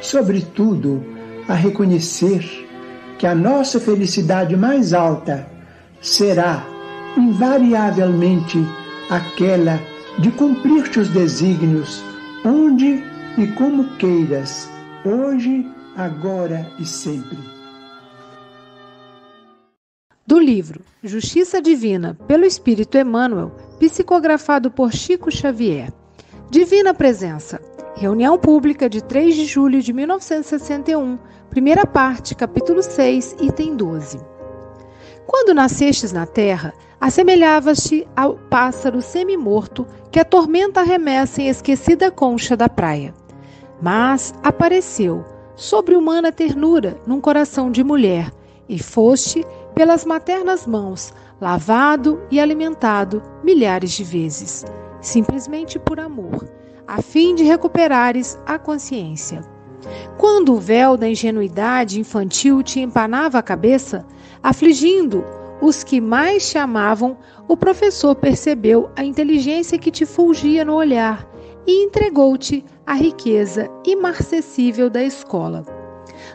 sobretudo, a reconhecer que a nossa felicidade mais alta será invariavelmente aquela de cumprir-te os desígnios, onde e como queiras, hoje, agora e sempre. Do livro Justiça Divina, pelo Espírito Emmanuel, psicografado por Chico Xavier. Divina Presença. Reunião pública de 3 de julho de 1961, primeira parte, capítulo 6, item 12. Quando nascestes na terra, assemelhavas-te ao pássaro semi-morto que a tormenta arremessa em esquecida concha da praia. Mas apareceu, sobre humana ternura, num coração de mulher, e foste, pelas maternas mãos, lavado e alimentado milhares de vezes, simplesmente por amor, a fim de recuperares a consciência. Quando o véu da ingenuidade infantil te empanava a cabeça, afligindo os que mais te amavam, o professor percebeu a inteligência que te fulgia no olhar e entregou-te a riqueza imarcessível da escola.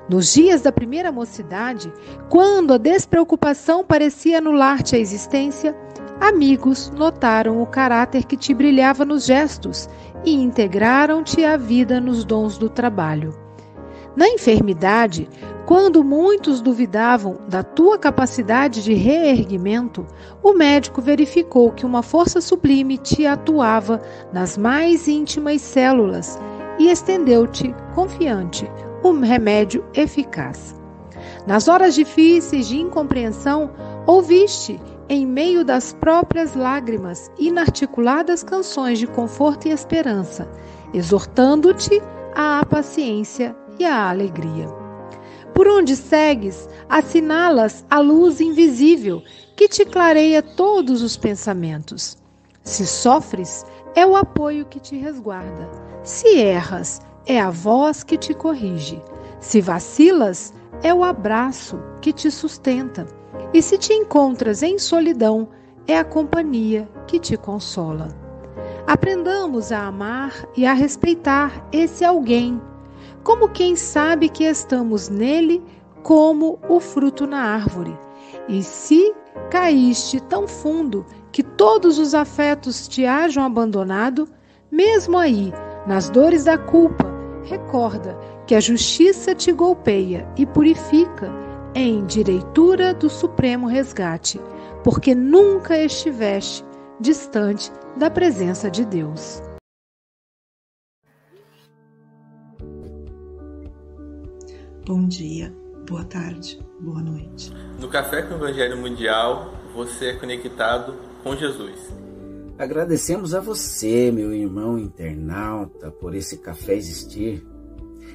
Nos dias da primeira mocidade, quando a despreocupação parecia anular-te a existência, amigos notaram o caráter que te brilhava nos gestos e integraram-te à vida nos dons do trabalho. Na enfermidade, quando muitos duvidavam da tua capacidade de reerguimento, o médico verificou que uma força sublime te atuava nas mais íntimas células e estendeu-te, confiante, um remédio eficaz. Nas horas difíceis de incompreensão, ouviste, em meio das próprias lágrimas, inarticuladas canções de conforto e esperança, exortando-te à paciência e a alegria. Por onde segues, assinalas a luz invisível que te clareia todos os pensamentos. Se sofres, é o apoio que te resguarda. Se erras, é a voz que te corrige. Se vacilas, é o abraço que te sustenta. E se te encontras em solidão, é a companhia que te consola. Aprendamos a amar e a respeitar esse alguém como quem sabe que estamos nele como o fruto na árvore. E se caíste tão fundo que todos os afetos te hajam abandonado, mesmo aí, nas dores da culpa, recorda que a justiça te golpeia e purifica em direitura do supremo resgate, porque nunca estiveste distante da presença de Deus. Bom dia, boa tarde, boa noite. No Café com o Evangelho Mundial, você é conectado com Jesus. Agradecemos a você, meu irmão internauta, por esse café existir.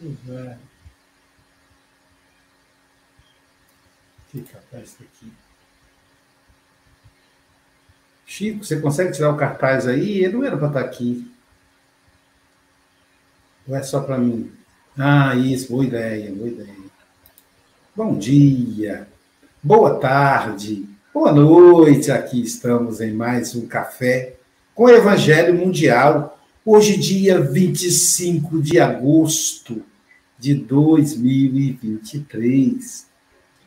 Vai. Que cartaz aqui. Chico, você consegue tirar o cartaz aí? Ele não era para estar aqui. Ou é só para mim? Ah, isso, boa ideia, boa ideia. Bom dia, boa tarde, boa noite. Aqui estamos em mais um café com o Evangelho Mundial. Hoje, dia 25 de agosto de 2023.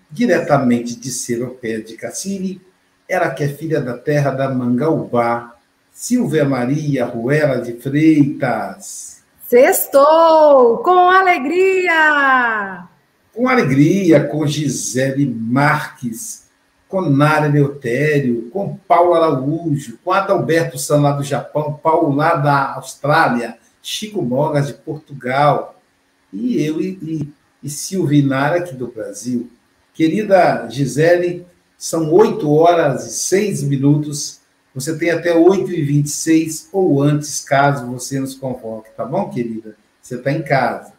Diretamente de Seropé de Cassini, ela que é filha da terra da Mangaubá, Silvia Maria Ruela de Freitas. Sextou! Com alegria! Com alegria, com Gisele Marques, com Nara Leutério, com Paulo Araújo, com Adalberto San lá do Japão, Paulo lá da Austrália, Chico Mogas de Portugal, e eu e, e, e Silvinara aqui do Brasil. Querida Gisele, são 8 horas e 6 minutos você tem até 8h26 ou antes, caso você nos convoque, tá bom, querida? Você está em casa.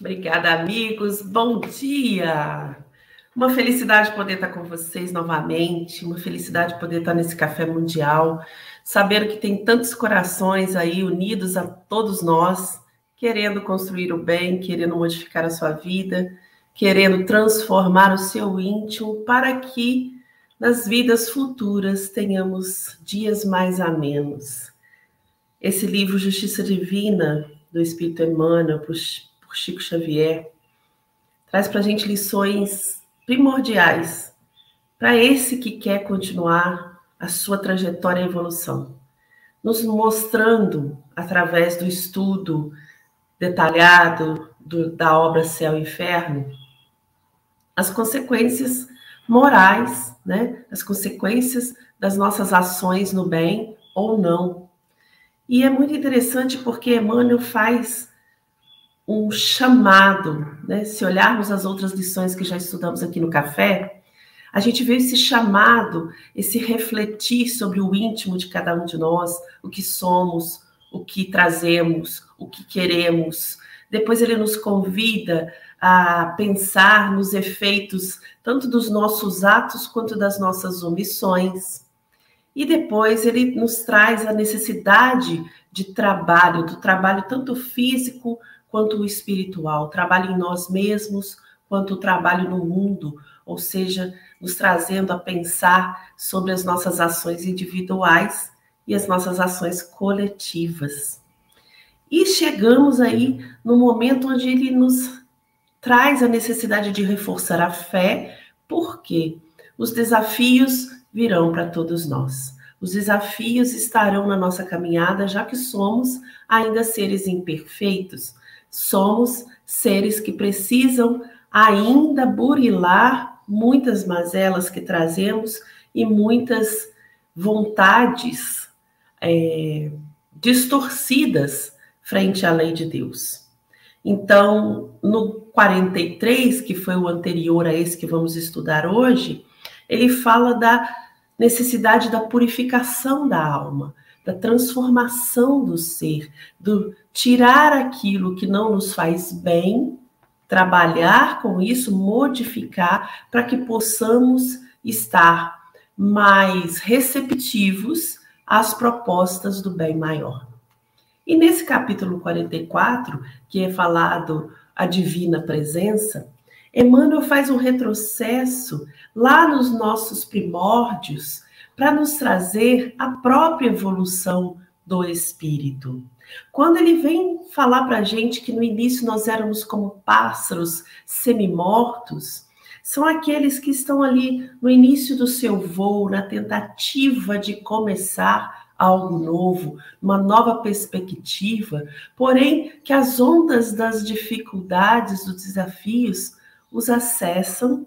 Obrigada, amigos. Bom dia! Uma felicidade poder estar com vocês novamente, uma felicidade poder estar nesse café mundial, saber que tem tantos corações aí unidos a todos nós, querendo construir o bem, querendo modificar a sua vida querendo transformar o seu íntimo para que nas vidas futuras tenhamos dias mais amenos. Esse livro Justiça Divina, do Espírito Emmanuel, por Chico Xavier, traz para a gente lições primordiais para esse que quer continuar a sua trajetória e evolução, nos mostrando, através do estudo detalhado do, da obra Céu e Inferno, as consequências morais, né? As consequências das nossas ações no bem ou não. E é muito interessante porque Emmanuel faz um chamado, né? Se olharmos as outras lições que já estudamos aqui no café, a gente vê esse chamado, esse refletir sobre o íntimo de cada um de nós, o que somos, o que trazemos, o que queremos. Depois ele nos convida a pensar nos efeitos tanto dos nossos atos quanto das nossas omissões. E depois ele nos traz a necessidade de trabalho, do trabalho tanto físico quanto o espiritual, trabalho em nós mesmos quanto o trabalho no mundo, ou seja, nos trazendo a pensar sobre as nossas ações individuais e as nossas ações coletivas. E chegamos aí no momento onde ele nos traz a necessidade de reforçar a fé, porque os desafios virão para todos nós. Os desafios estarão na nossa caminhada, já que somos ainda seres imperfeitos. Somos seres que precisam ainda burilar muitas mazelas que trazemos e muitas vontades é, distorcidas frente à lei de Deus. Então, no 43, que foi o anterior a esse que vamos estudar hoje, ele fala da necessidade da purificação da alma, da transformação do ser, do tirar aquilo que não nos faz bem, trabalhar com isso, modificar para que possamos estar mais receptivos às propostas do bem maior. E nesse capítulo 44, que é falado a divina presença, Emmanuel faz um retrocesso lá nos nossos primórdios para nos trazer a própria evolução do espírito. Quando ele vem falar para a gente que no início nós éramos como pássaros semi-mortos, são aqueles que estão ali no início do seu voo, na tentativa de começar algo novo, uma nova perspectiva, porém que as ondas das dificuldades, dos desafios, os acessam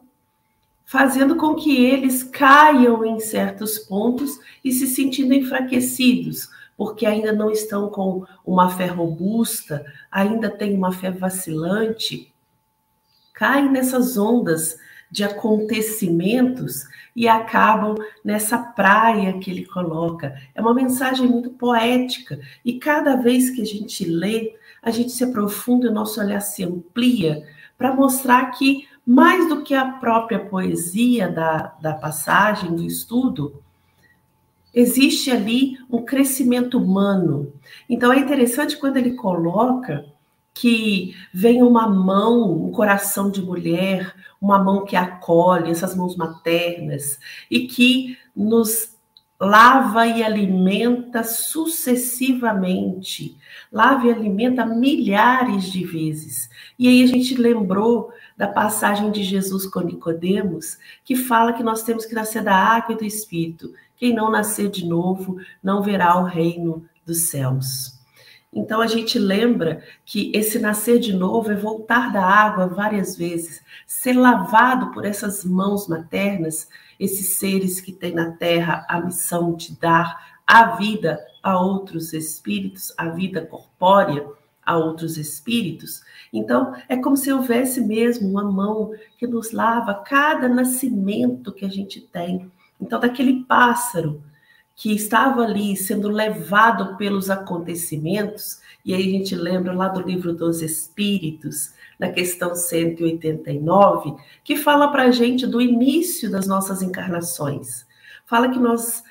fazendo com que eles caiam em certos pontos e se sentindo enfraquecidos, porque ainda não estão com uma fé robusta, ainda têm uma fé vacilante, caem nessas ondas de acontecimentos e acabam nessa praia que ele coloca. É uma mensagem muito poética e cada vez que a gente lê, a gente se aprofunda, o nosso olhar se amplia para mostrar que mais do que a própria poesia da, da passagem, do estudo, existe ali um crescimento humano. Então é interessante quando ele coloca que vem uma mão, um coração de mulher, uma mão que acolhe, essas mãos maternas, e que nos lava e alimenta sucessivamente, lava e alimenta milhares de vezes. E aí a gente lembrou da passagem de Jesus com Nicodemos, que fala que nós temos que nascer da água e do Espírito. Quem não nascer de novo não verá o reino dos céus. Então a gente lembra que esse nascer de novo é voltar da água várias vezes, ser lavado por essas mãos maternas, esses seres que têm na terra a missão de dar a vida a outros espíritos, a vida corpórea a outros espíritos. Então, é como se houvesse mesmo uma mão que nos lava cada nascimento que a gente tem. Então, daquele pássaro que estava ali sendo levado pelos acontecimentos, e aí a gente lembra lá do livro dos Espíritos, na questão 189, que fala para a gente do início das nossas encarnações. Fala que nós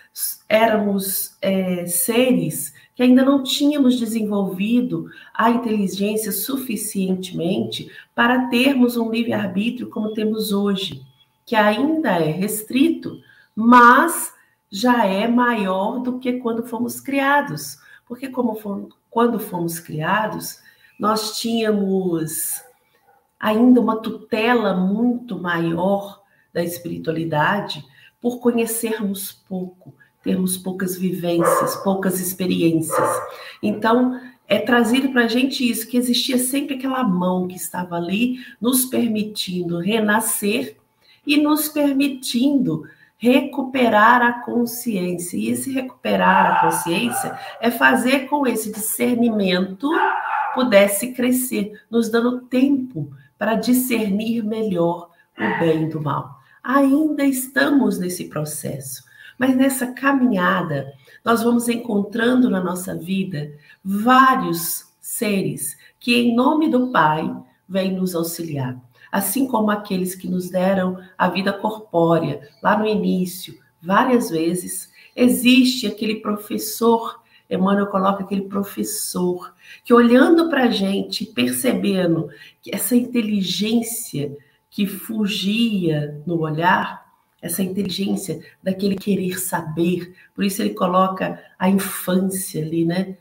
éramos é, seres que ainda não tínhamos desenvolvido a inteligência suficientemente para termos um livre-arbítrio como temos hoje, que ainda é restrito, mas já é maior do que quando fomos criados. Porque como fomos, quando fomos criados, nós tínhamos ainda uma tutela muito maior da espiritualidade por conhecermos pouco, termos poucas vivências, poucas experiências. Então, é trazido para a gente isso, que existia sempre aquela mão que estava ali, nos permitindo renascer e nos permitindo recuperar a consciência. E esse recuperar a consciência é fazer com esse discernimento pudesse crescer, nos dando tempo para discernir melhor o bem do mal. Ainda estamos nesse processo. Mas nessa caminhada, nós vamos encontrando na nossa vida vários seres que, em nome do Pai, vêm nos auxiliar. Assim como aqueles que nos deram a vida corpórea lá no início, várias vezes, existe aquele professor Emmanuel coloca aquele professor que olhando para a gente, percebendo que essa inteligência que fugia no olhar, essa inteligência daquele querer saber. Por isso ele coloca a infância ali, né?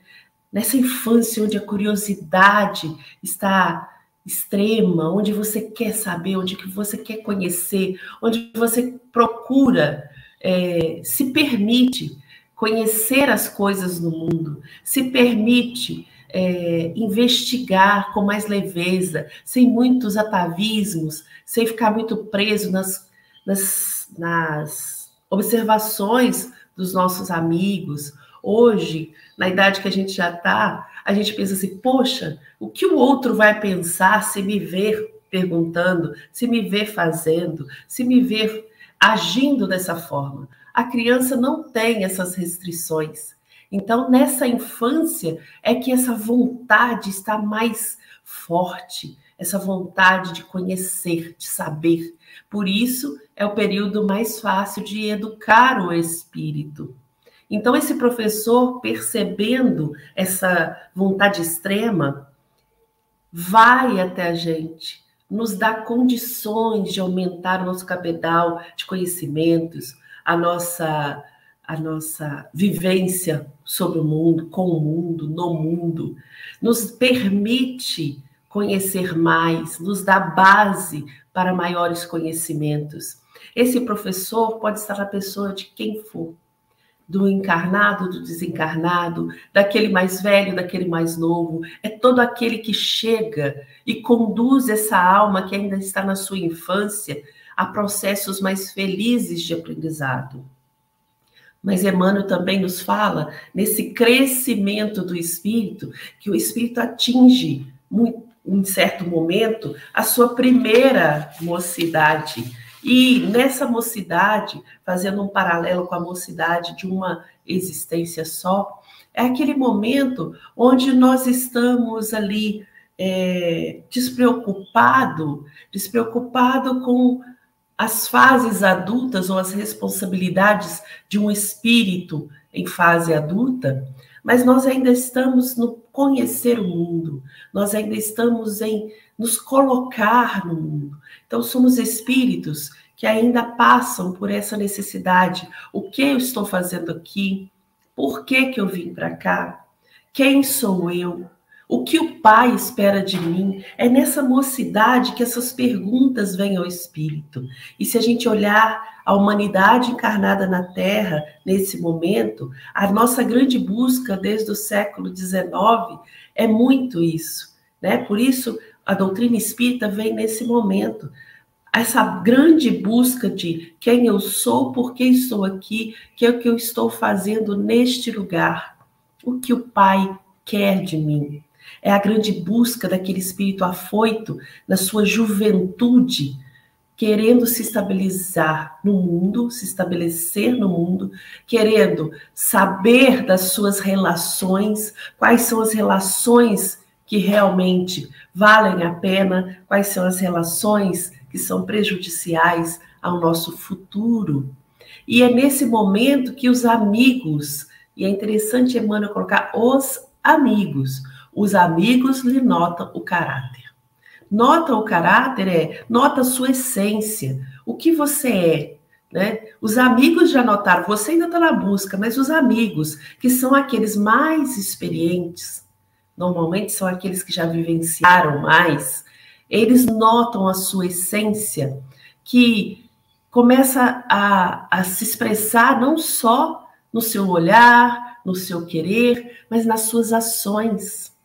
Nessa infância onde a curiosidade está extrema, onde você quer saber, onde que você quer conhecer, onde você procura, é, se permite conhecer as coisas no mundo, se permite é, investigar com mais leveza, sem muitos atavismos, sem ficar muito preso nas, nas nas observações dos nossos amigos. Hoje, na idade que a gente já está, a gente pensa assim: poxa, o que o outro vai pensar se me ver perguntando, se me ver fazendo, se me ver agindo dessa forma? A criança não tem essas restrições. Então, nessa infância é que essa vontade está mais forte, essa vontade de conhecer, de saber. Por isso, é o período mais fácil de educar o espírito. Então, esse professor, percebendo essa vontade extrema, vai até a gente, nos dá condições de aumentar o nosso cabedal de conhecimentos, a nossa, a nossa vivência sobre o mundo, com o mundo, no mundo, nos permite conhecer mais, nos dá base para maiores conhecimentos. Esse professor pode estar na pessoa de quem for, do encarnado, do desencarnado, daquele mais velho, daquele mais novo. É todo aquele que chega e conduz essa alma que ainda está na sua infância a processos mais felizes de aprendizado. Mas Emmanuel também nos fala nesse crescimento do espírito, que o espírito atinge, em certo momento, a sua primeira mocidade. E nessa mocidade, fazendo um paralelo com a mocidade de uma existência só, é aquele momento onde nós estamos ali é, despreocupado, despreocupado com as fases adultas ou as responsabilidades de um espírito em fase adulta, mas nós ainda estamos no conhecer o mundo, nós ainda estamos em nos colocar no mundo. Então, somos espíritos que ainda passam por essa necessidade. O que eu estou fazendo aqui? Por que, que eu vim para cá? Quem sou eu? O que o Pai espera de mim? É nessa mocidade que essas perguntas vêm ao espírito. E se a gente olhar a humanidade encarnada na Terra nesse momento, a nossa grande busca desde o século XIX é muito isso, né? Por isso a doutrina espírita vem nesse momento. Essa grande busca de quem eu sou, por que estou aqui, que é o que eu estou fazendo neste lugar, o que o Pai quer de mim. É a grande busca daquele espírito afoito na sua juventude, querendo se estabilizar no mundo, se estabelecer no mundo, querendo saber das suas relações, quais são as relações que realmente valem a pena, quais são as relações que são prejudiciais ao nosso futuro. E é nesse momento que os amigos, e é interessante Emmanuel colocar os amigos, os amigos lhe notam o caráter. Nota o caráter é, nota a sua essência, o que você é. Né? Os amigos já notaram, você ainda está na busca, mas os amigos, que são aqueles mais experientes, normalmente são aqueles que já vivenciaram mais, eles notam a sua essência, que começa a, a se expressar não só no seu olhar, no seu querer, mas nas suas ações.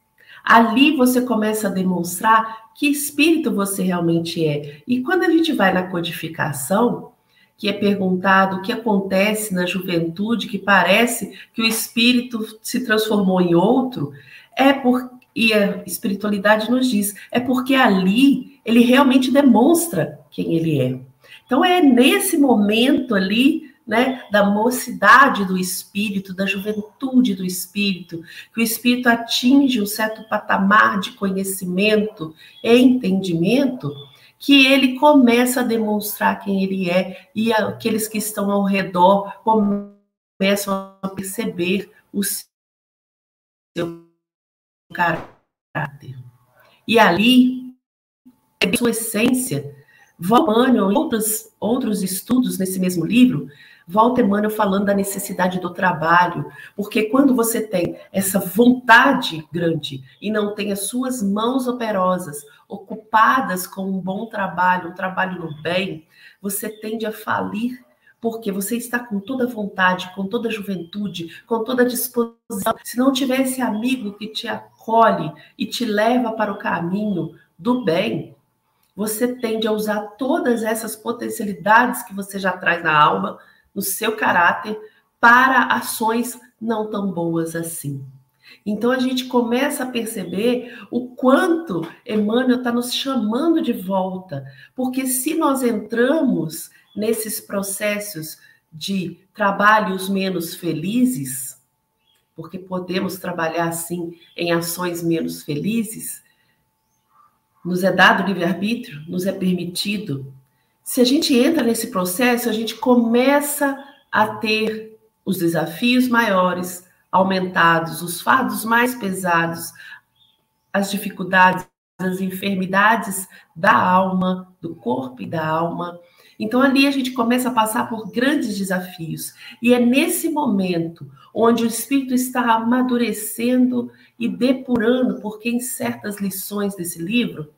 Ali você começa a demonstrar que espírito você realmente é. E quando a gente vai na codificação, que é perguntado o que acontece na juventude, que parece que o espírito se transformou em outro, é por e a espiritualidade nos diz, é porque ali ele realmente demonstra quem ele é. Então é nesse momento ali né, da mocidade do espírito, da juventude do espírito, que o espírito atinge um certo patamar de conhecimento e entendimento, que ele começa a demonstrar quem ele é e aqueles que estão ao redor começam a perceber o seu caráter. E ali, a sua essência, Valmano e outros, outros estudos nesse mesmo livro Volta Emmanuel falando da necessidade do trabalho, porque quando você tem essa vontade grande e não tem as suas mãos operosas ocupadas com um bom trabalho, um trabalho no bem, você tende a falir porque você está com toda vontade, com toda juventude, com toda disposição. Se não tiver esse amigo que te acolhe e te leva para o caminho do bem, você tende a usar todas essas potencialidades que você já traz na alma no seu caráter para ações não tão boas assim. Então a gente começa a perceber o quanto Emmanuel está nos chamando de volta, porque se nós entramos nesses processos de trabalhos menos felizes, porque podemos trabalhar assim em ações menos felizes, nos é dado livre-arbítrio, nos é permitido se a gente entra nesse processo, a gente começa a ter os desafios maiores aumentados, os fardos mais pesados, as dificuldades, as enfermidades da alma, do corpo e da alma. Então ali a gente começa a passar por grandes desafios. E é nesse momento onde o espírito está amadurecendo e depurando, porque em certas lições desse livro,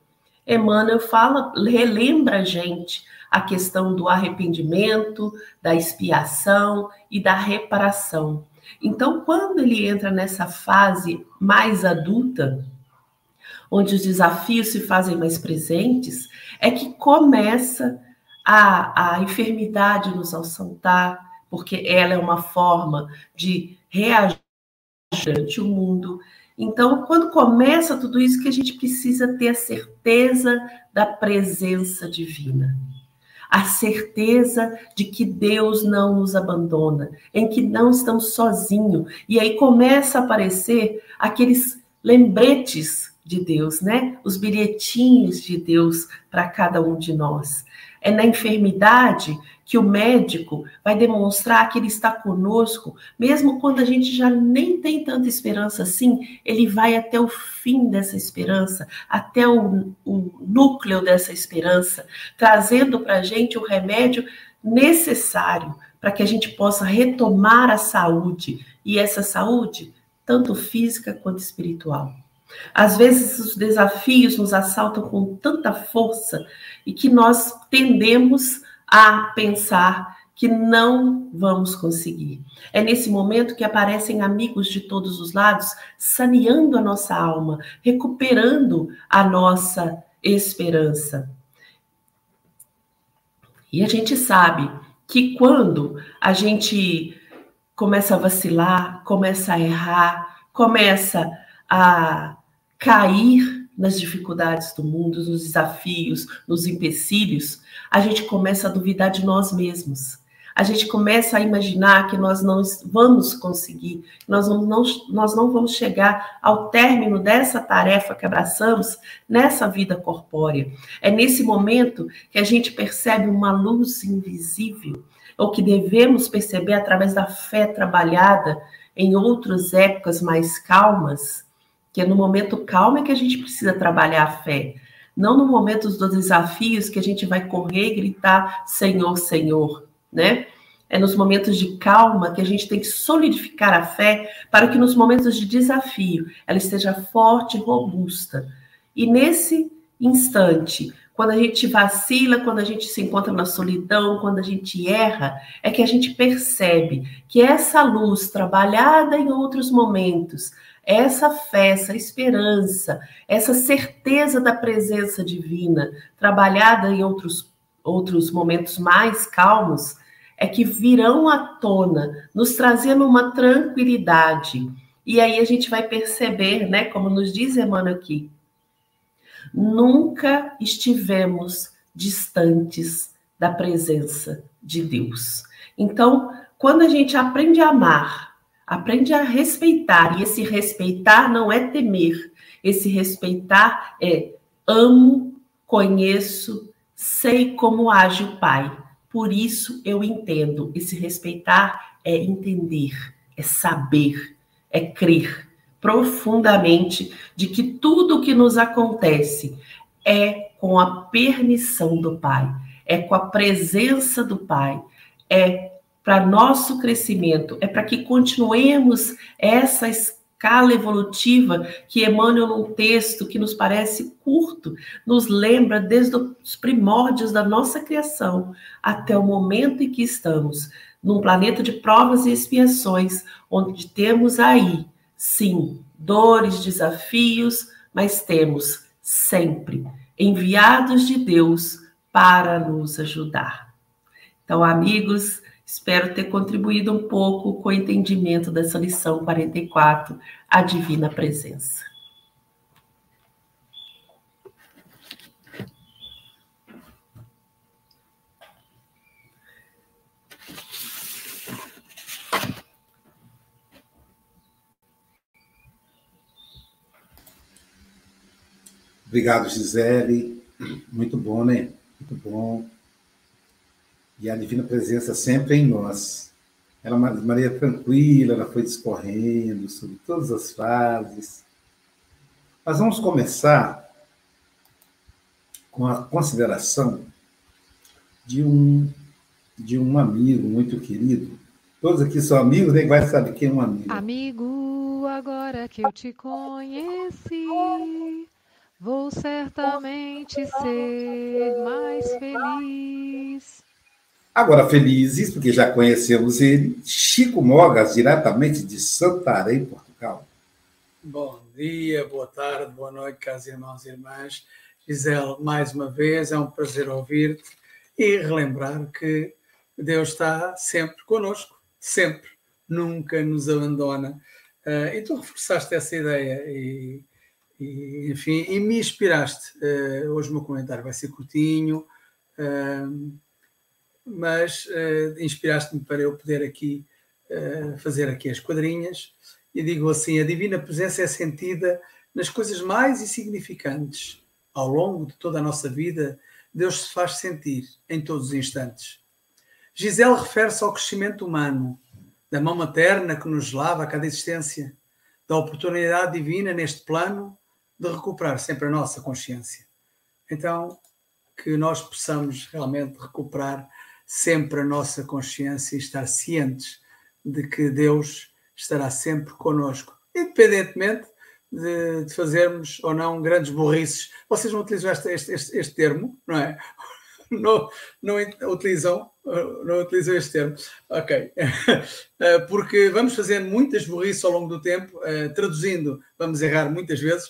Emmanuel fala, relembra a gente a questão do arrependimento, da expiação e da reparação. Então, quando ele entra nessa fase mais adulta, onde os desafios se fazem mais presentes, é que começa a, a enfermidade nos assaltar, porque ela é uma forma de reagir ante o mundo. Então, quando começa tudo isso, que a gente precisa ter a certeza da presença divina. A certeza de que Deus não nos abandona, em que não estamos sozinhos. E aí começa a aparecer aqueles lembretes de Deus, né? Os bilhetinhos de Deus para cada um de nós. É na enfermidade que o médico vai demonstrar que ele está conosco, mesmo quando a gente já nem tem tanta esperança assim, ele vai até o fim dessa esperança, até o, o núcleo dessa esperança, trazendo para a gente o remédio necessário para que a gente possa retomar a saúde, e essa saúde, tanto física quanto espiritual. Às vezes os desafios nos assaltam com tanta força e que nós tendemos a pensar que não vamos conseguir. É nesse momento que aparecem amigos de todos os lados, saneando a nossa alma, recuperando a nossa esperança. E a gente sabe que quando a gente começa a vacilar, começa a errar, começa a cair nas dificuldades do mundo, nos desafios, nos empecilhos, a gente começa a duvidar de nós mesmos. A gente começa a imaginar que nós não vamos conseguir, nós não, nós não vamos chegar ao término dessa tarefa que abraçamos nessa vida corpórea. É nesse momento que a gente percebe uma luz invisível, ou que devemos perceber através da fé trabalhada em outras épocas mais calmas, é no momento calmo é que a gente precisa trabalhar a fé, não no momento dos desafios que a gente vai correr e gritar Senhor, Senhor, né? É nos momentos de calma que a gente tem que solidificar a fé para que nos momentos de desafio ela esteja forte e robusta. E nesse instante, quando a gente vacila, quando a gente se encontra na solidão, quando a gente erra, é que a gente percebe que essa luz trabalhada em outros momentos essa fé, essa esperança, essa certeza da presença divina, trabalhada em outros, outros momentos mais calmos, é que virão à tona, nos trazendo uma tranquilidade. E aí a gente vai perceber, né, como nos diz Emmanuel aqui, nunca estivemos distantes da presença de Deus. Então, quando a gente aprende a amar, Aprende a respeitar, e esse respeitar não é temer, esse respeitar é amo, conheço, sei como age o Pai. Por isso eu entendo. Esse respeitar é entender, é saber, é crer profundamente de que tudo o que nos acontece é com a permissão do Pai, é com a presença do Pai, é para nosso crescimento, é para que continuemos essa escala evolutiva que Emmanuel, num texto que nos parece curto, nos lembra desde os primórdios da nossa criação até o momento em que estamos, num planeta de provas e expiações, onde temos aí, sim, dores, desafios, mas temos sempre enviados de Deus para nos ajudar. Então, amigos, Espero ter contribuído um pouco com o entendimento dessa lição 44, a Divina Presença. Obrigado, Gisele. Muito bom, né? Muito bom e a divina presença sempre em nós. Ela é uma maneira tranquila, ela foi discorrendo sobre todas as fases. Mas vamos começar com a consideração de um de um amigo muito querido. Todos aqui são amigos, nem vai saber quem é um amigo. Amigo, agora que eu te conheci, vou certamente ser mais feliz. Agora, felizes, porque já conhecemos ele, Chico Mogas, diretamente de Santarém, Portugal. Bom dia, boa tarde, boa noite, caros irmãos e irmãs. Gisele, mais uma vez, é um prazer ouvir-te e relembrar que Deus está sempre conosco, sempre, nunca nos abandona. Uh, e tu reforçaste essa ideia e, e enfim, e me inspiraste. Uh, hoje o meu comentário vai ser curtinho, uh, mas inspiraste-me para eu poder aqui fazer aqui as quadrinhas e digo assim: a divina presença é sentida nas coisas mais insignificantes. Ao longo de toda a nossa vida, Deus se faz sentir em todos os instantes. Gisele refere-se ao crescimento humano, da mão materna que nos lava a cada existência, da oportunidade divina neste plano de recuperar sempre a nossa consciência. Então, que nós possamos realmente recuperar sempre a nossa consciência e estar cientes de que Deus estará sempre conosco, independentemente de, de fazermos ou não grandes burrices. Vocês não utilizam este, este, este, este termo, não é? Não, não utilizam, não utilizam este termo. Ok. Eh, porque vamos fazendo muitas burrices ao longo do tempo, eh, traduzindo, vamos errar muitas vezes,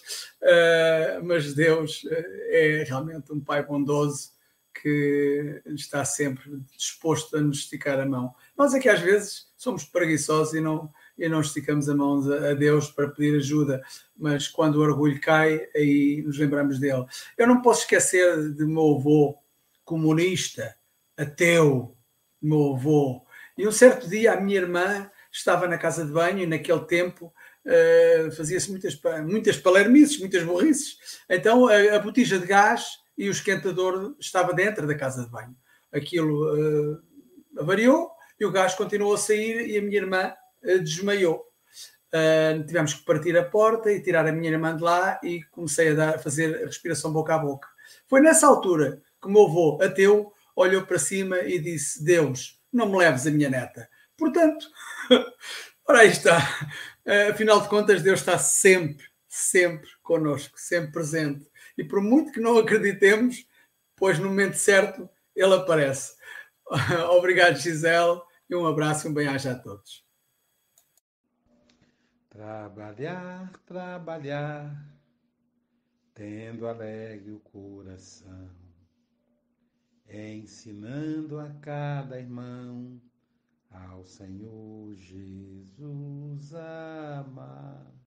mas Deus é realmente um Pai bondoso que está sempre disposto a nos esticar a mão. Nós é que às vezes somos preguiçosos e não, e não esticamos a mão a Deus para pedir ajuda, mas quando o orgulho cai, aí nos lembramos dele. Eu não posso esquecer de meu avô comunista, ateu, meu avô. E um certo dia a minha irmã estava na casa de banho e naquele tempo uh, fazia-se muitas, muitas palermices, muitas burrices. Então a, a, botija de gás e o esquentador estava dentro da casa de banho. Aquilo uh, avariou e o gás continuou a sair e a minha irmã uh, desmaiou. Uh, tivemos que partir a porta e tirar a minha irmã de lá e comecei a, dar, a fazer a respiração boca a boca. Foi nessa altura que o meu avô, ateu, olhou para cima e disse: Deus, não me leves a minha neta. Portanto, ora aí está. Uh, afinal de contas, Deus está sempre, sempre connosco, sempre presente. E por muito que não acreditemos, pois no momento certo ele aparece. Obrigado, Gisele, e um abraço e um bem-aja a todos. Trabalhar, trabalhar, tendo alegre o coração, ensinando a cada irmão ao Senhor Jesus amar.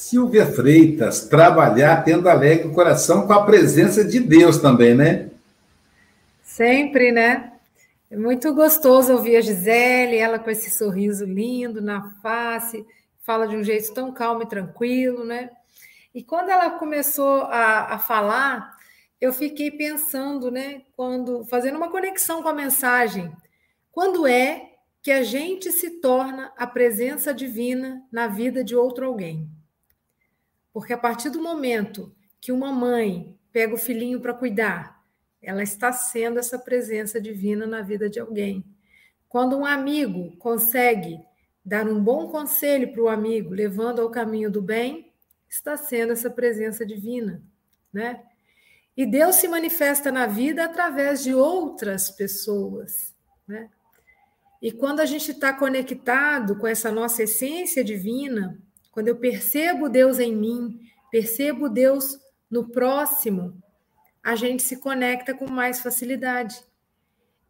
Silvia Freitas, trabalhar tendo alegre o coração com a presença de Deus também, né? Sempre, né? É muito gostoso ouvir a Gisele, ela com esse sorriso lindo na face, fala de um jeito tão calmo e tranquilo, né? E quando ela começou a, a falar, eu fiquei pensando, né? Quando fazendo uma conexão com a mensagem, quando é que a gente se torna a presença divina na vida de outro alguém? Porque a partir do momento que uma mãe pega o filhinho para cuidar, ela está sendo essa presença divina na vida de alguém. Quando um amigo consegue dar um bom conselho para o amigo, levando ao caminho do bem, está sendo essa presença divina, né? E Deus se manifesta na vida através de outras pessoas, né? E quando a gente está conectado com essa nossa essência divina, quando eu percebo Deus em mim, percebo Deus no próximo, a gente se conecta com mais facilidade.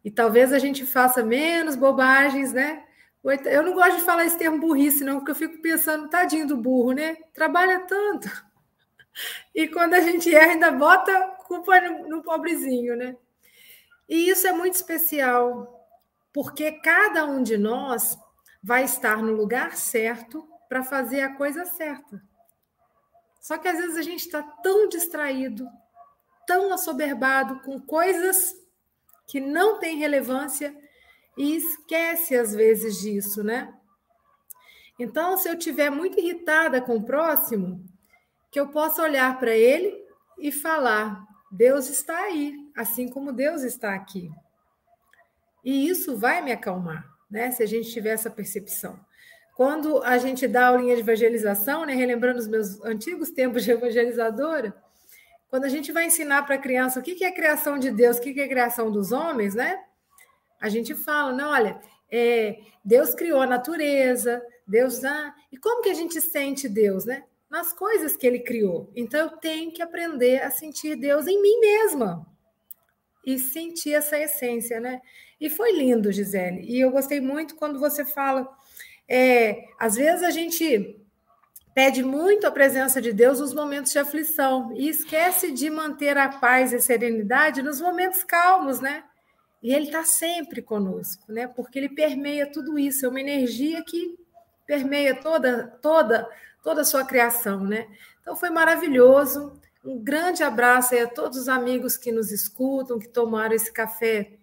E talvez a gente faça menos bobagens, né? Eu não gosto de falar esse termo burrice, não, porque eu fico pensando, tadinho do burro, né? Trabalha tanto. E quando a gente erra, ainda bota culpa no, no pobrezinho, né? E isso é muito especial, porque cada um de nós vai estar no lugar certo para fazer a coisa certa. Só que às vezes a gente está tão distraído, tão assoberbado com coisas que não têm relevância e esquece às vezes disso, né? Então, se eu estiver muito irritada com o próximo, que eu possa olhar para ele e falar: Deus está aí, assim como Deus está aqui. E isso vai me acalmar, né? Se a gente tiver essa percepção. Quando a gente dá aulinha de evangelização, né, relembrando os meus antigos tempos de evangelizadora, quando a gente vai ensinar para a criança o que é criação de Deus, o que é criação dos homens, né? A gente fala, não, olha, é, Deus criou a natureza, Deus. Ah, e como que a gente sente Deus, né? nas coisas que ele criou. Então eu tenho que aprender a sentir Deus em mim mesma e sentir essa essência, né? E foi lindo, Gisele. E eu gostei muito quando você fala. É, às vezes a gente pede muito a presença de Deus nos momentos de aflição e esquece de manter a paz e a serenidade nos momentos calmos, né? E ele está sempre conosco, né? Porque ele permeia tudo isso, é uma energia que permeia toda, toda, toda a sua criação, né? Então foi maravilhoso. Um grande abraço a todos os amigos que nos escutam, que tomaram esse café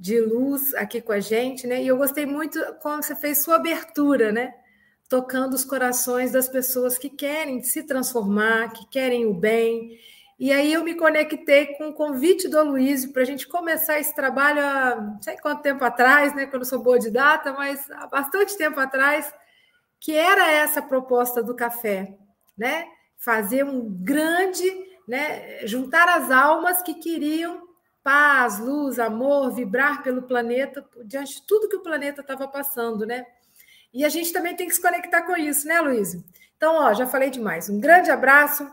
de luz aqui com a gente, né? E eu gostei muito como você fez sua abertura, né? Tocando os corações das pessoas que querem se transformar, que querem o bem. E aí eu me conectei com o convite do Aloysio para a gente começar esse trabalho há não sei quanto tempo atrás, né? Que eu sou boa de data, mas há bastante tempo atrás, que era essa proposta do café, né? Fazer um grande, né? Juntar as almas que queriam paz, luz, amor, vibrar pelo planeta, diante de tudo que o planeta estava passando, né? E a gente também tem que se conectar com isso, né, Luiz? Então, ó, já falei demais. Um grande abraço.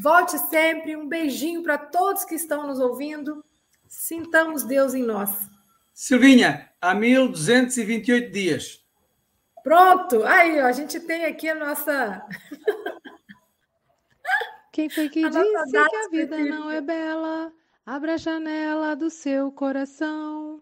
Volte sempre. Um beijinho para todos que estão nos ouvindo. Sintamos Deus em nós. Silvinha, há 1228 dias. Pronto. Aí, ó, a gente tem aqui a nossa. Quem foi que a disse que a vida não é bela? Abra a janela do seu coração.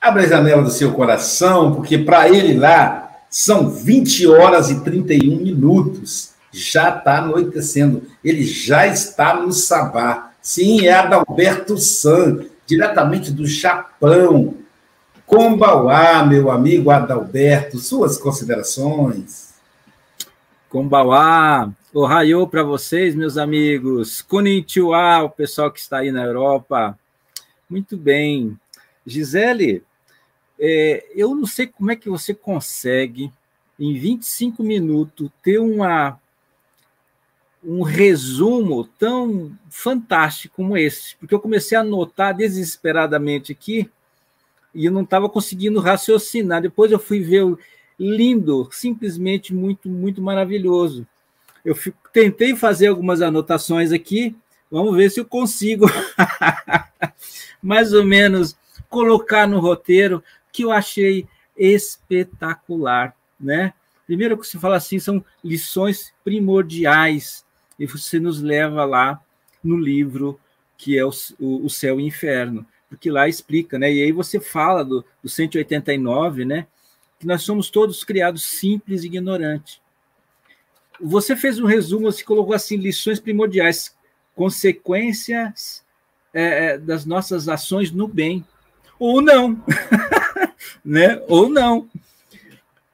Abra a janela do seu coração, porque para ele lá são 20 horas e 31 minutos. Já está anoitecendo. Ele já está no sabá. Sim, é Adalberto San, diretamente do Japão. Kombauá, meu amigo Adalberto, suas considerações. Kombauá, Ohayô para vocês, meus amigos. Konnichiwa, o pessoal que está aí na Europa. Muito bem. Gisele, é, eu não sei como é que você consegue, em 25 minutos, ter uma, um resumo tão fantástico como esse, porque eu comecei a anotar desesperadamente aqui e eu não estava conseguindo raciocinar. Depois eu fui ver lindo, simplesmente muito, muito maravilhoso eu fico, tentei fazer algumas anotações aqui, vamos ver se eu consigo mais ou menos colocar no roteiro que eu achei espetacular, né? Primeiro que você fala assim, são lições primordiais e você nos leva lá no livro que é o, o, o Céu e o Inferno, porque lá explica, né? E aí você fala do, do 189, né? Que nós somos todos criados simples e ignorantes. Você fez um resumo, você colocou assim lições primordiais, consequências é, é das nossas ações no bem, ou não, né? Ou não,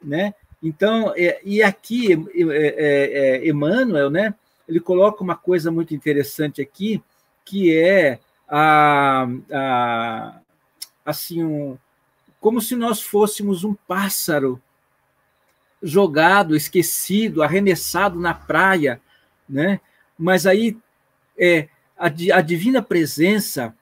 né? Então, é, e aqui é, é, é, Emmanuel, né? Ele coloca uma coisa muito interessante aqui, que é a, a assim um, como se nós fôssemos um pássaro jogado, esquecido, arremessado na praia, né? Mas aí é, a, a divina presença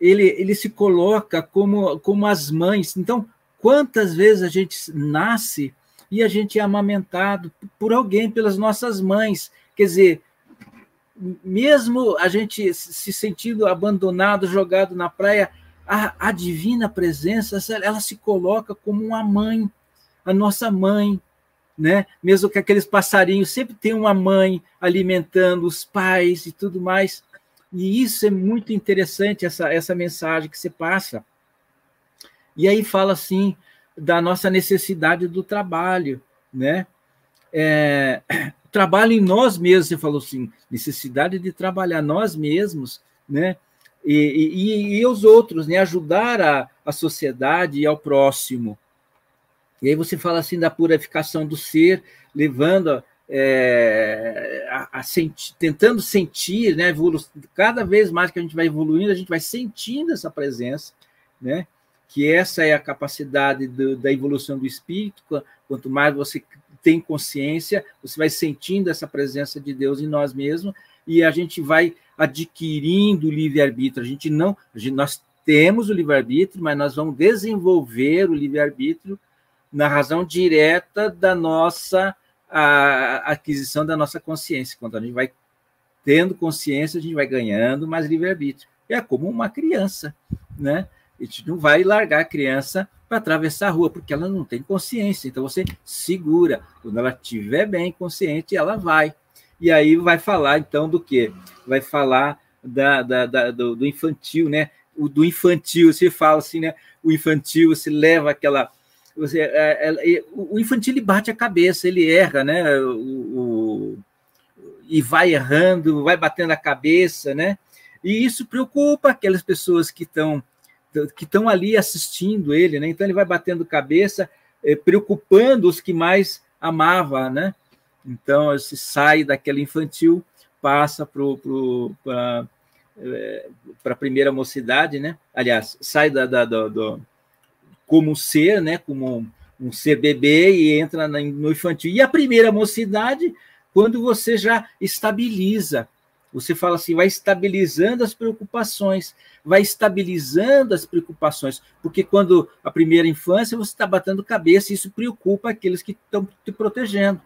ele, ele se coloca como, como as mães. Então, quantas vezes a gente nasce e a gente é amamentado por alguém, pelas nossas mães? Quer dizer, mesmo a gente se sentindo abandonado, jogado na praia, a, a divina presença, ela se coloca como uma mãe, a nossa mãe, né? Mesmo que aqueles passarinhos sempre tem uma mãe alimentando os pais e tudo mais. E isso é muito interessante essa essa mensagem que você passa. E aí fala assim da nossa necessidade do trabalho, né? É, trabalho em nós mesmos, você falou assim, necessidade de trabalhar nós mesmos, né? E, e, e os outros, né? Ajudar a, a sociedade e ao próximo, e aí você fala assim da purificação do ser, levando é, a, a senti tentando sentir, né, cada vez mais que a gente vai evoluindo, a gente vai sentindo essa presença, né, que essa é a capacidade do, da evolução do espírito. Quanto mais você tem consciência, você vai sentindo essa presença de Deus em nós mesmos e a gente vai adquirindo o livre-arbítrio. A gente não, a gente, nós temos o livre-arbítrio, mas nós vamos desenvolver o livre-arbítrio na razão direta da nossa a aquisição da nossa consciência. Quando a gente vai tendo consciência, a gente vai ganhando mais livre-arbítrio. É como uma criança, né? A gente não vai largar a criança para atravessar a rua, porque ela não tem consciência. Então você segura. Quando ela estiver bem consciente, ela vai. E aí vai falar, então, do quê? Vai falar da, da, da do, do, infantil, né? O do infantil, você fala assim, né? O infantil, você leva aquela. Você, é, é, o infantil ele bate a cabeça, ele erra, né? O, o, e vai errando, vai batendo a cabeça, né? E isso preocupa aquelas pessoas que estão que estão ali assistindo ele, né? Então ele vai batendo cabeça, eh, preocupando os que mais amava, né? Então se sai daquela infantil, passa para eh, a primeira mocidade, né? Aliás, sai da, da do, do, como ser, né? Como um, um ser bebê e entra no infantil. E a primeira mocidade, quando você já estabiliza você fala assim, vai estabilizando as preocupações, vai estabilizando as preocupações, porque quando a primeira infância você está batendo cabeça, isso preocupa aqueles que estão te protegendo,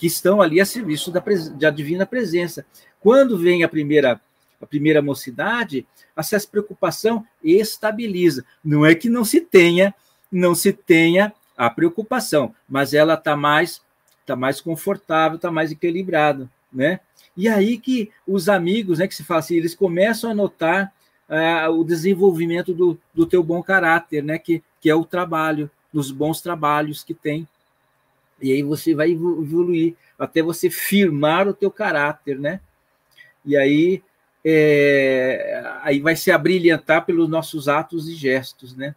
que estão ali a serviço da, da divina presença. Quando vem a primeira a primeira mocidade, essa preocupação estabiliza. Não é que não se tenha, não se tenha a preocupação, mas ela está mais está mais confortável, está mais equilibrado, né? E aí que os amigos, né, que se fala assim, eles começam a notar uh, o desenvolvimento do, do teu bom caráter, né, que, que é o trabalho, dos bons trabalhos que tem. E aí você vai evoluir até você firmar o teu caráter, né? E aí, é, aí vai se abrilhantar pelos nossos atos e gestos, né?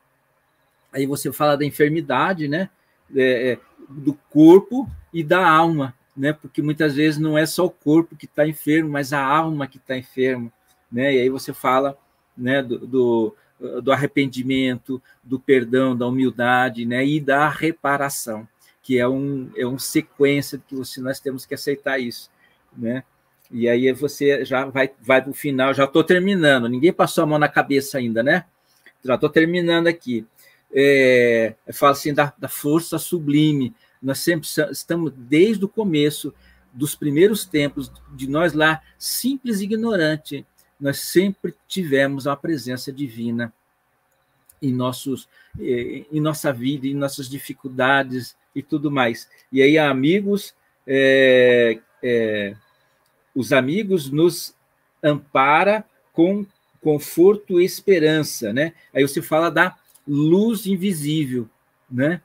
Aí você fala da enfermidade, né? É, é do corpo e da alma, né? Porque muitas vezes não é só o corpo que está enfermo, mas a alma que está enferma, né? E aí você fala, né, do, do, do, arrependimento, do perdão, da humildade, né? E da reparação, que é um é uma sequência que você, nós temos que aceitar isso, né? E aí você já vai vai para o final, já estou terminando. Ninguém passou a mão na cabeça ainda, né? Já estou terminando aqui. É, fala assim da, da força sublime, nós sempre estamos desde o começo dos primeiros tempos de nós lá simples e ignorante, nós sempre tivemos a presença divina em nossos em nossa vida, em nossas dificuldades e tudo mais. E aí, amigos, é, é, os amigos nos ampara com conforto e esperança, né? Aí você fala da luz invisível, né?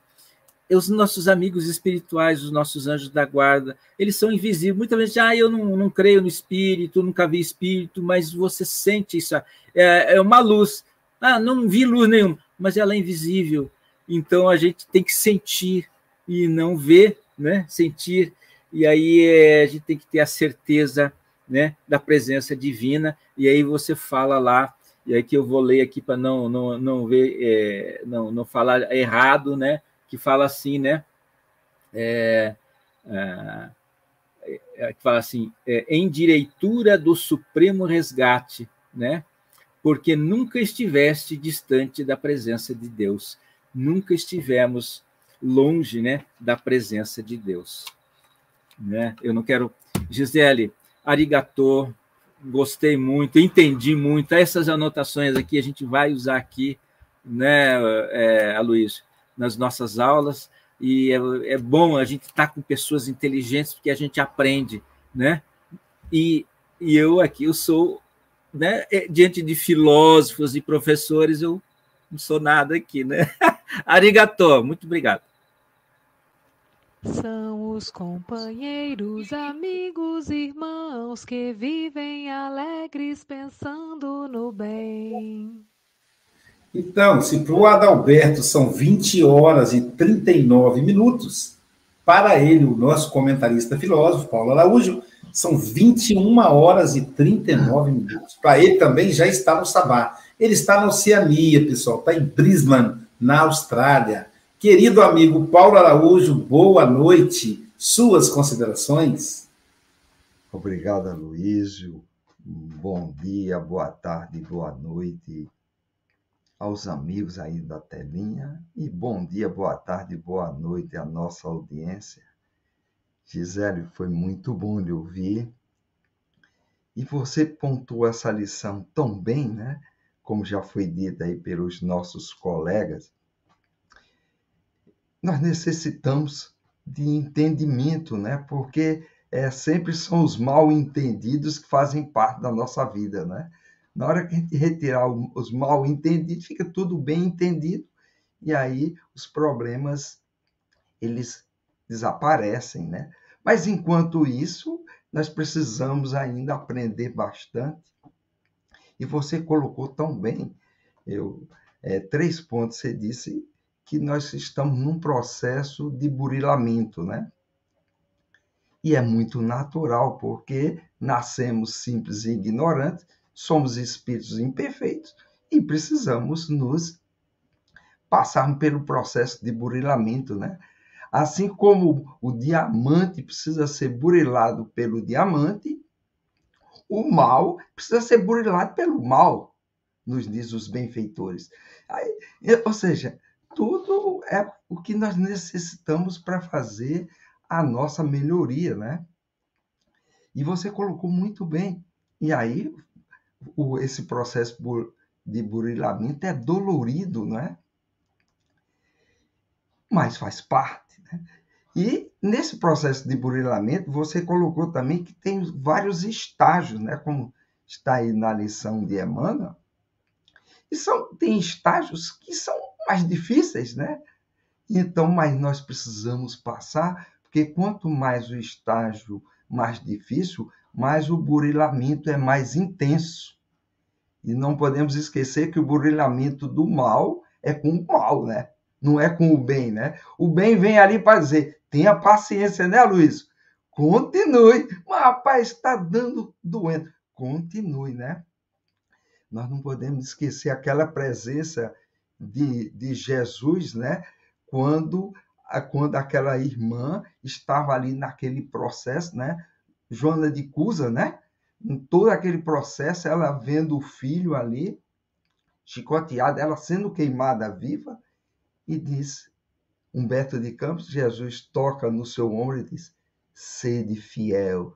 os nossos amigos espirituais, os nossos anjos da guarda, eles são invisíveis. Muitas vezes, ah, eu não, não creio no espírito, nunca vi espírito, mas você sente isso. É, é uma luz. Ah, não vi luz nenhuma, mas ela é invisível. Então a gente tem que sentir e não ver, né? Sentir. E aí é, a gente tem que ter a certeza né, da presença divina. E aí você fala lá, e aí que eu vou ler aqui para não, não, não ver, é, não, não falar errado, né? que fala assim, né? É, é, é, que fala assim, é, em direitura do supremo resgate, né? Porque nunca estiveste distante da presença de Deus, nunca estivemos longe, né, da presença de Deus, né? Eu não quero, Gisele, arigatô, gostei muito, entendi muito. Essas anotações aqui a gente vai usar aqui, né, é, nas nossas aulas, e é, é bom a gente estar tá com pessoas inteligentes, porque a gente aprende, né? E, e eu aqui, eu sou, né, é, diante de filósofos e professores, eu não sou nada aqui, né? Arigatô, muito obrigado. São os companheiros, amigos, irmãos que vivem alegres pensando no bem. Então, se para o Adalberto são 20 horas e 39 minutos, para ele, o nosso comentarista filósofo, Paulo Araújo, são 21 horas e 39 minutos. Para ele também já está no Sabá. Ele está na Oceania, pessoal, está em Brisbane, na Austrália. Querido amigo Paulo Araújo, boa noite. Suas considerações? Obrigado, Luísio. Bom dia, boa tarde, boa noite aos amigos aí da telinha e bom dia, boa tarde, boa noite à nossa audiência. Gisele, foi muito bom lhe ouvir. E você pontuou essa lição tão bem, né? Como já foi dito aí pelos nossos colegas. Nós necessitamos de entendimento, né? Porque é, sempre são os mal entendidos que fazem parte da nossa vida, né? Na hora que a gente retirar os mal entendidos, fica tudo bem entendido e aí os problemas eles desaparecem, né? Mas enquanto isso, nós precisamos ainda aprender bastante. E você colocou tão bem, eu é, três pontos. Você disse que nós estamos num processo de burilamento, né? E é muito natural, porque nascemos simples e ignorantes, somos espíritos imperfeitos e precisamos nos passar pelo processo de burilamento, né? Assim como o diamante precisa ser burilado pelo diamante, o mal precisa ser burilado pelo mal, nos diz os benfeitores. Aí, ou seja, tudo é o que nós necessitamos para fazer a nossa melhoria, né? E você colocou muito bem. E aí, o, esse processo de burilamento é dolorido, não é? Mas faz parte. Né? E nesse processo de burilamento, você colocou também que tem vários estágios, né? como está aí na lição de Emmanuel. E são, tem estágios que são mais difíceis, né? Então, mas nós precisamos passar porque quanto mais o estágio mais difícil, mais o burilamento é mais intenso. E não podemos esquecer que o burilamento do mal é com o mal, né? Não é com o bem, né? O bem vem ali para dizer: tenha paciência, né, Luiz? Continue. Mas, rapaz, está dando doendo. Continue, né? Nós não podemos esquecer aquela presença de, de Jesus, né? Quando quando aquela irmã estava ali naquele processo, né? Joana de Cusa, né? Em todo aquele processo, ela vendo o filho ali, chicoteado, ela sendo queimada viva, e diz, Humberto de Campos, Jesus toca no seu ombro e diz, sede fiel.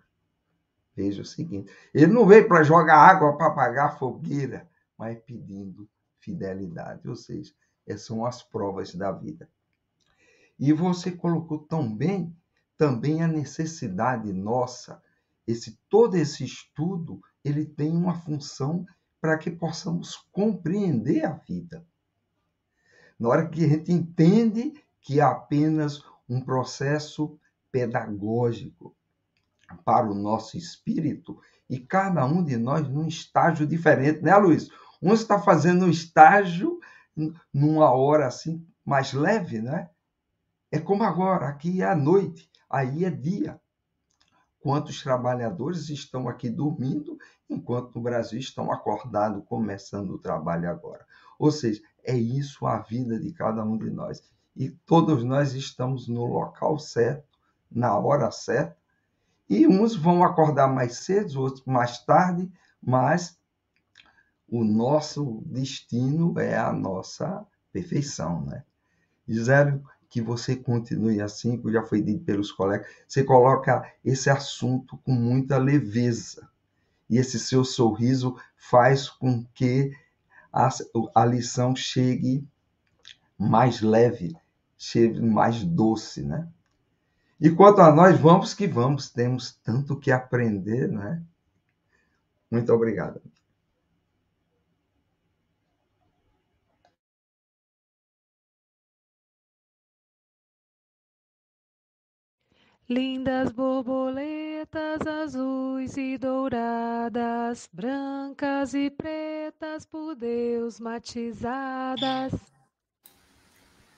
Veja o seguinte, ele não veio para jogar água para apagar fogueira, mas pedindo fidelidade, ou seja, essas são as provas da vida. E você colocou tão bem também a necessidade nossa, esse todo esse estudo, ele tem uma função para que possamos compreender a vida. Na hora que a gente entende que é apenas um processo pedagógico para o nosso espírito e cada um de nós num estágio diferente, né, Luiz? Um está fazendo um estágio numa hora assim mais leve, né? É como agora, aqui é a noite, aí é dia. Quantos trabalhadores estão aqui dormindo, enquanto no Brasil estão acordados, começando o trabalho agora. Ou seja, é isso a vida de cada um de nós. E todos nós estamos no local certo, na hora certa. E uns vão acordar mais cedo, outros mais tarde, mas o nosso destino é a nossa perfeição, né? Gisele, que você continue assim, que já foi dito pelos colegas, você coloca esse assunto com muita leveza. E esse seu sorriso faz com que a, a lição chegue mais leve, chegue mais doce, né? E quanto a nós, vamos que vamos, temos tanto que aprender, né? Muito obrigado. Lindas borboletas azuis e douradas, brancas e pretas por Deus matizadas.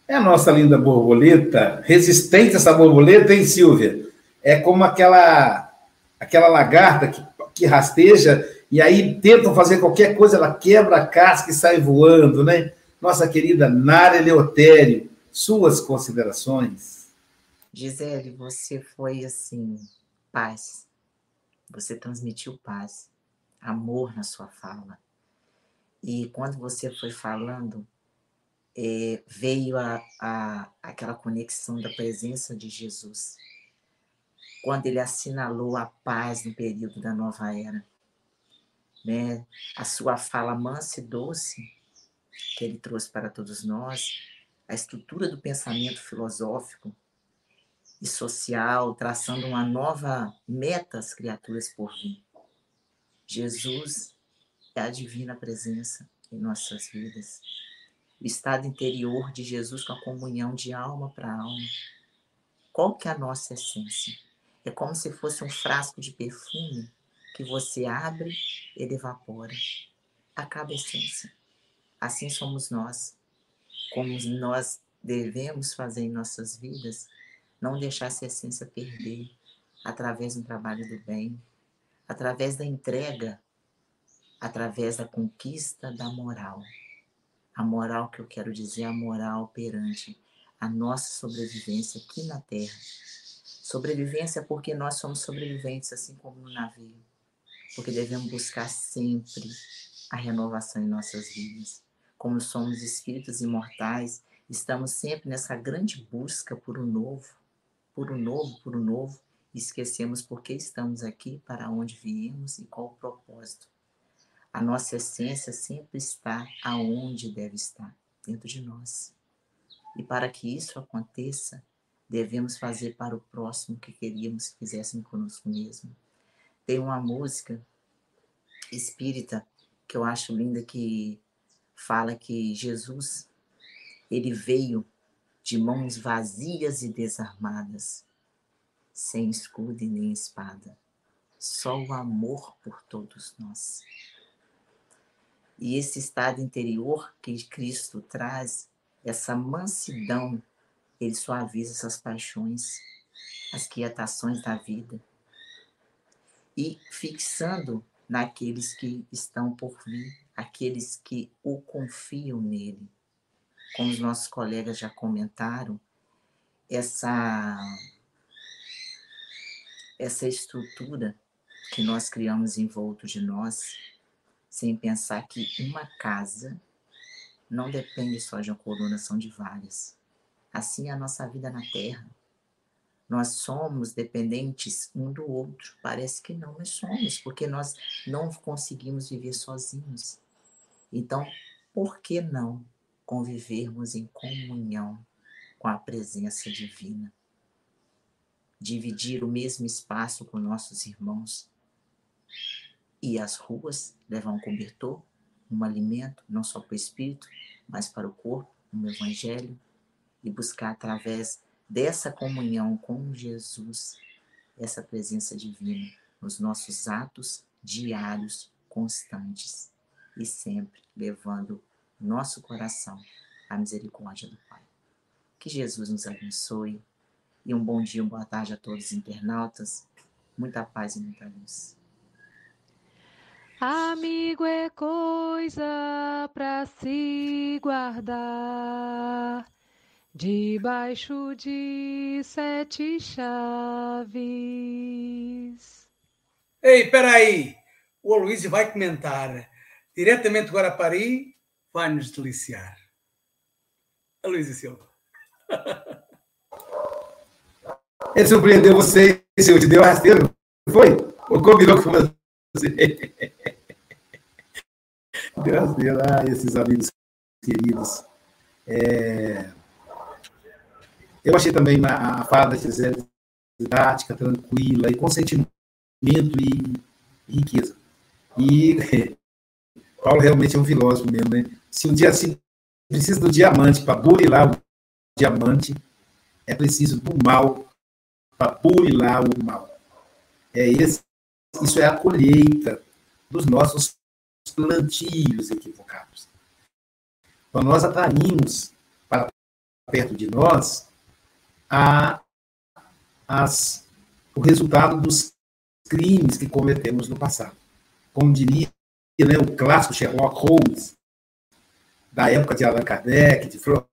É a nossa linda borboleta, resistente essa borboleta, hein, Silvia? É como aquela aquela lagarta que, que rasteja e aí tentam fazer qualquer coisa, ela quebra a casca e sai voando, né? Nossa querida Nara Eleutério, suas considerações. Gisele, você foi assim, paz. Você transmitiu paz, amor na sua fala. E quando você foi falando, é, veio a, a, aquela conexão da presença de Jesus. quando ele assinalou a paz no período da nova era. Né? A sua fala mansa e doce, que ele trouxe para todos nós, a estrutura do pensamento filosófico e social, traçando uma nova meta às criaturas por vir. Jesus é a divina presença em nossas vidas. O estado interior de Jesus com a comunhão de alma para alma. Qual que é a nossa essência? É como se fosse um frasco de perfume que você abre, ele evapora. Acaba a essência. Assim somos nós. Como nós devemos fazer em nossas vidas, não deixar essa essência perder através do trabalho do bem, através da entrega, através da conquista da moral. A moral que eu quero dizer, a moral perante a nossa sobrevivência aqui na Terra. Sobrevivência porque nós somos sobreviventes, assim como no navio. Porque devemos buscar sempre a renovação em nossas vidas. Como somos espíritos imortais, estamos sempre nessa grande busca por um novo, por um novo, por um novo, e esquecemos por que estamos aqui, para onde viemos e qual o propósito. A nossa essência sempre está aonde deve estar, dentro de nós. E para que isso aconteça, devemos fazer para o próximo o que queríamos que fizessem conosco mesmo. Tem uma música espírita que eu acho linda que fala que Jesus ele veio de mãos vazias e desarmadas, sem escudo e nem espada, só o amor por todos nós. E esse estado interior que Cristo traz, essa mansidão, ele suaviza essas paixões, as quietações da vida. E fixando naqueles que estão por vir, aqueles que o confiam nele. Como os nossos colegas já comentaram, essa essa estrutura que nós criamos em volta de nós, sem pensar que uma casa não depende só de uma coluna, são de várias. Assim é a nossa vida na Terra. Nós somos dependentes um do outro. Parece que não, mas somos, porque nós não conseguimos viver sozinhos. Então, por que não convivermos em comunhão com a presença divina? Dividir o mesmo espaço com nossos irmãos, e as ruas levar um cobertor, um alimento, não só para o espírito, mas para o corpo, um evangelho, e buscar através dessa comunhão com Jesus essa presença divina nos nossos atos diários, constantes e sempre levando nosso coração à misericórdia do Pai. Que Jesus nos abençoe e um bom dia, uma boa tarde a todos os internautas. Muita paz e muita luz. Amigo é coisa para se guardar debaixo de sete chaves. Ei, peraí! O Aloysio vai comentar. Diretamente agora a Paris, vai nos deliciar. Aloysio Silva. Ele surpreendeu você, senhor, te deu rasteiro, foi? Ou combinou com você? A Deus, ah, esses amigos queridos. É... Eu achei também a, a fala da Gisele didática, tranquila, e com sentimento e, e riqueza. E Paulo realmente é um filósofo mesmo, né? Se um dia assim precisa do diamante para burilar o diamante, é preciso do mal para burilar o mal. É esse isso é a colheita dos nossos plantios equivocados. Então, nós atraímos para perto de nós a, as, o resultado dos crimes que cometemos no passado. Como diria né, o clássico Sherlock Holmes, da época de Allan Kardec, de Freud,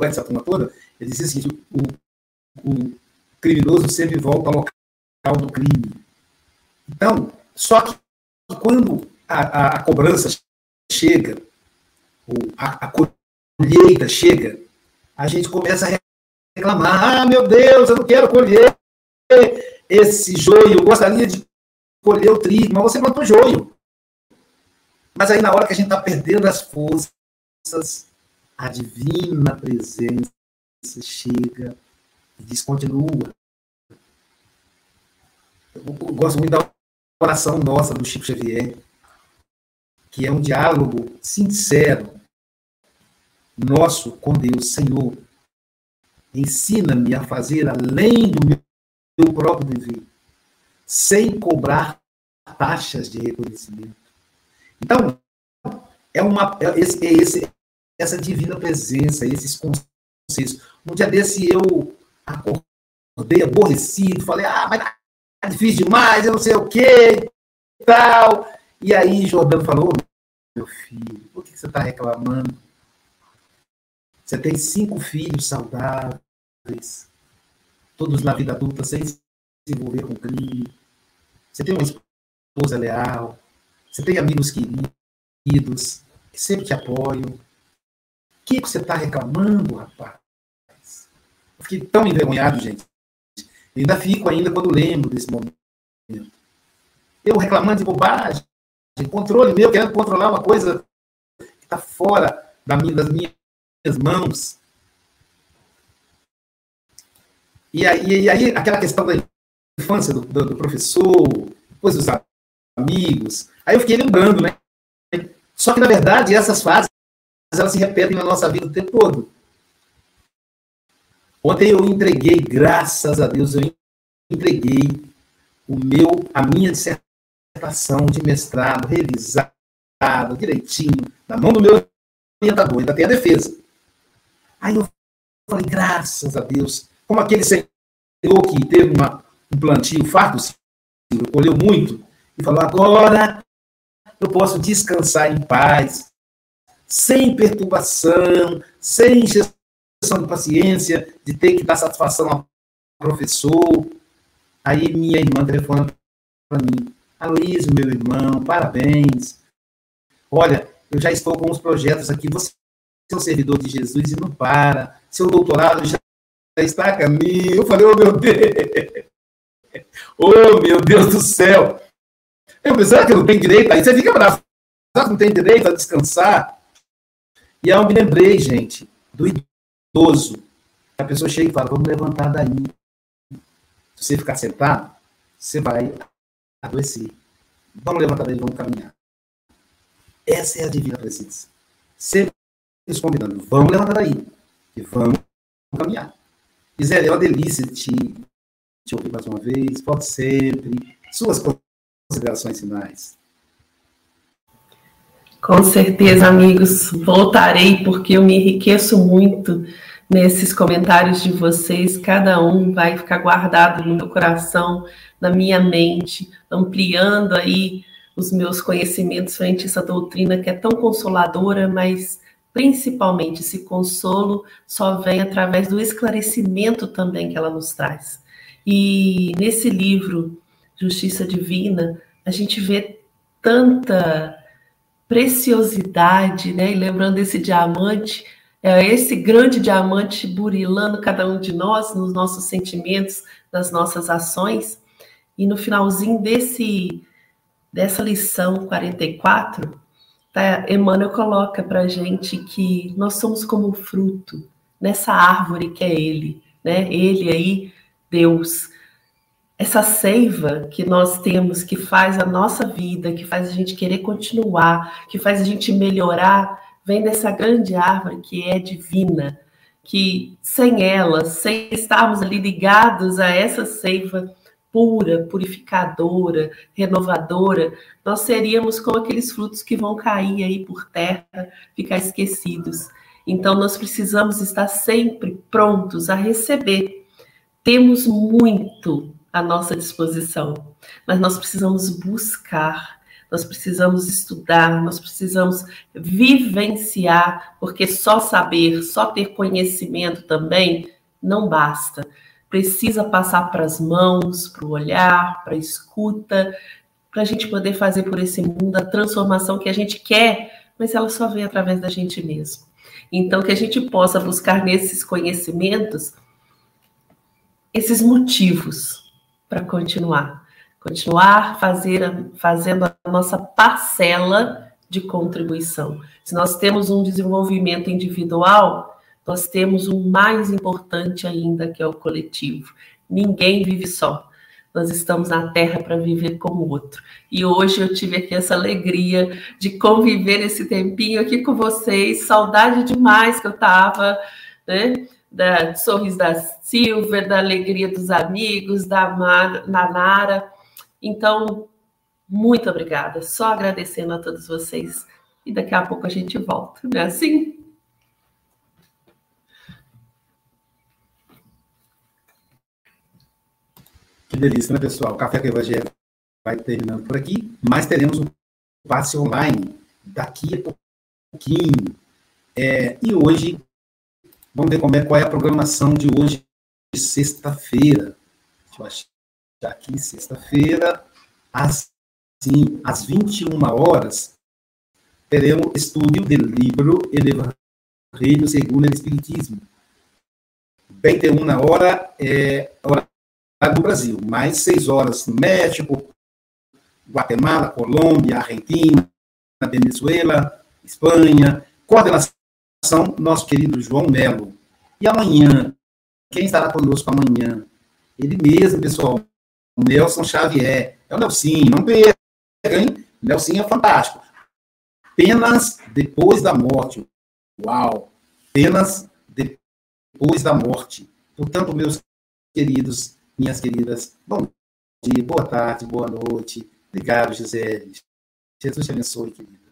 essa turma toda, ele dizia o, o criminoso sempre volta ao local do crime. Então, só que quando a, a, a cobrança chega, a, a colheita chega, a gente começa a reclamar: ah, meu Deus, eu não quero colher, esse joio, eu gostaria de colher o trigo, mas você plantou joio. Mas aí, na hora que a gente está perdendo as forças, a divina presença chega e diz: continua. Eu gosto muito da oração nossa do Chico Xavier, que é um diálogo sincero nosso com Deus, Senhor. Ensina-me a fazer além do meu próprio dever, sem cobrar taxas de reconhecimento. Então, é uma é esse, é esse, essa divina presença, esses conselhos. Um dia desse eu acordei aborrecido, falei, ah, mas tá difícil demais, eu não sei o quê, e tal. E aí Jordão falou, meu filho, por que você está reclamando? Você tem cinco filhos saudáveis, todos na vida adulta, sem se envolver com crime. Você tem uma esposa leal. Você tem amigos queridos que sempre te apoiam. Que você está reclamando, rapaz? Eu fiquei tão envergonhado, gente. Eu ainda fico ainda quando lembro desse momento. Eu reclamando de bobagem, controle meu, querendo controlar uma coisa que está fora da minha, das minhas mãos. E aí, e aí, aquela questão da infância do, do, do, professor, depois dos amigos. Aí eu fiquei lembrando, né? Só que, na verdade, essas fases elas se repetem na nossa vida o tempo todo. Ontem eu entreguei, graças a Deus, eu entreguei o meu, a minha dissertação de mestrado revisada direitinho, na mão do meu orientador, ainda tem a defesa. Aí eu falei, graças a Deus, como aquele senhor que teve uma, um plantio farto, colheu muito, e falou, agora eu posso descansar em paz, sem perturbação, sem injeção de paciência, de ter que dar satisfação ao professor. Aí minha irmã telefona para mim, Aloysio, meu irmão, parabéns. Olha, eu já estou com os projetos aqui, você é um servidor de Jesus e não para. Seu doutorado já está a caminho. Eu falei, oh meu Deus! Oh meu Deus do céu! Eu pensava que eu não tenho direito, aí você fica bravo. Não tem direito a descansar? E eu me lembrei, gente, do idoso. A pessoa chega e fala, vamos levantar daí. Se você ficar sentado, você vai adoecer. Vamos levantar daí, vamos caminhar. Essa é a divina presença. Sempre nos convidando. Vamos levantar daí. E vamos caminhar. Gisele, é uma delícia te, te ouvir mais uma vez. Pode sempre. Suas considerações finais. Com certeza, amigos. Voltarei porque eu me enriqueço muito nesses comentários de vocês. Cada um vai ficar guardado no meu coração, na minha mente, ampliando aí os meus conhecimentos frente a essa doutrina que é tão consoladora, mas principalmente esse consolo só vem através do esclarecimento também que ela nos traz. E nesse livro, Justiça Divina, a gente vê tanta preciosidade, né? E lembrando esse diamante, é esse grande diamante burilando cada um de nós, nos nossos sentimentos, nas nossas ações. E no finalzinho desse dessa lição 44, Tá? Emmanuel coloca para gente que nós somos como fruto nessa árvore que é Ele, né? Ele aí, Deus. Essa seiva que nós temos, que faz a nossa vida, que faz a gente querer continuar, que faz a gente melhorar, vem dessa grande árvore que é divina, que sem ela, sem estarmos ali ligados a essa seiva, pura, purificadora, renovadora, nós seríamos como aqueles frutos que vão cair aí por terra, ficar esquecidos. Então, nós precisamos estar sempre prontos a receber. Temos muito à nossa disposição, mas nós precisamos buscar, nós precisamos estudar, nós precisamos vivenciar, porque só saber, só ter conhecimento também não basta. Precisa passar para as mãos, para o olhar, para a escuta, para a gente poder fazer por esse mundo a transformação que a gente quer, mas ela só vem através da gente mesmo. Então, que a gente possa buscar nesses conhecimentos esses motivos para continuar. Continuar fazer, fazendo a nossa parcela de contribuição. Se nós temos um desenvolvimento individual, nós temos um mais importante ainda, que é o coletivo. Ninguém vive só. Nós estamos na Terra para viver com o outro. E hoje eu tive aqui essa alegria de conviver esse tempinho aqui com vocês. Saudade demais que eu estava, né? Da sorriso da Silvia, da alegria dos amigos, da Mar, Nara. Então, muito obrigada. Só agradecendo a todos vocês. E daqui a pouco a gente volta, não é assim? Que delícia, né, pessoal? O Café com Evangelho vai terminando por aqui, mas teremos um passe online daqui a pouquinho. É, e hoje, vamos ver como é, qual é a programação de hoje, de sexta-feira. Deixa eu achar aqui, sexta-feira, às, sim, às 21 horas, teremos estudo do livro Evangelho segundo o Espiritismo. 21 hora é hora do Brasil, mais seis horas no México, Guatemala, Colômbia, Argentina, Venezuela, Espanha. Coordenação, nosso querido João Melo. E amanhã, quem estará conosco amanhã? Ele mesmo, pessoal, Nelson Xavier. É o Nelsinho, não perca, hein? Nelsinho é fantástico. Penas depois da morte. Uau! Penas depois da morte. Portanto, meus queridos, minhas queridas. Bom dia, boa tarde, boa noite. Obrigado, Gisele. Jesus te abençoe, querida.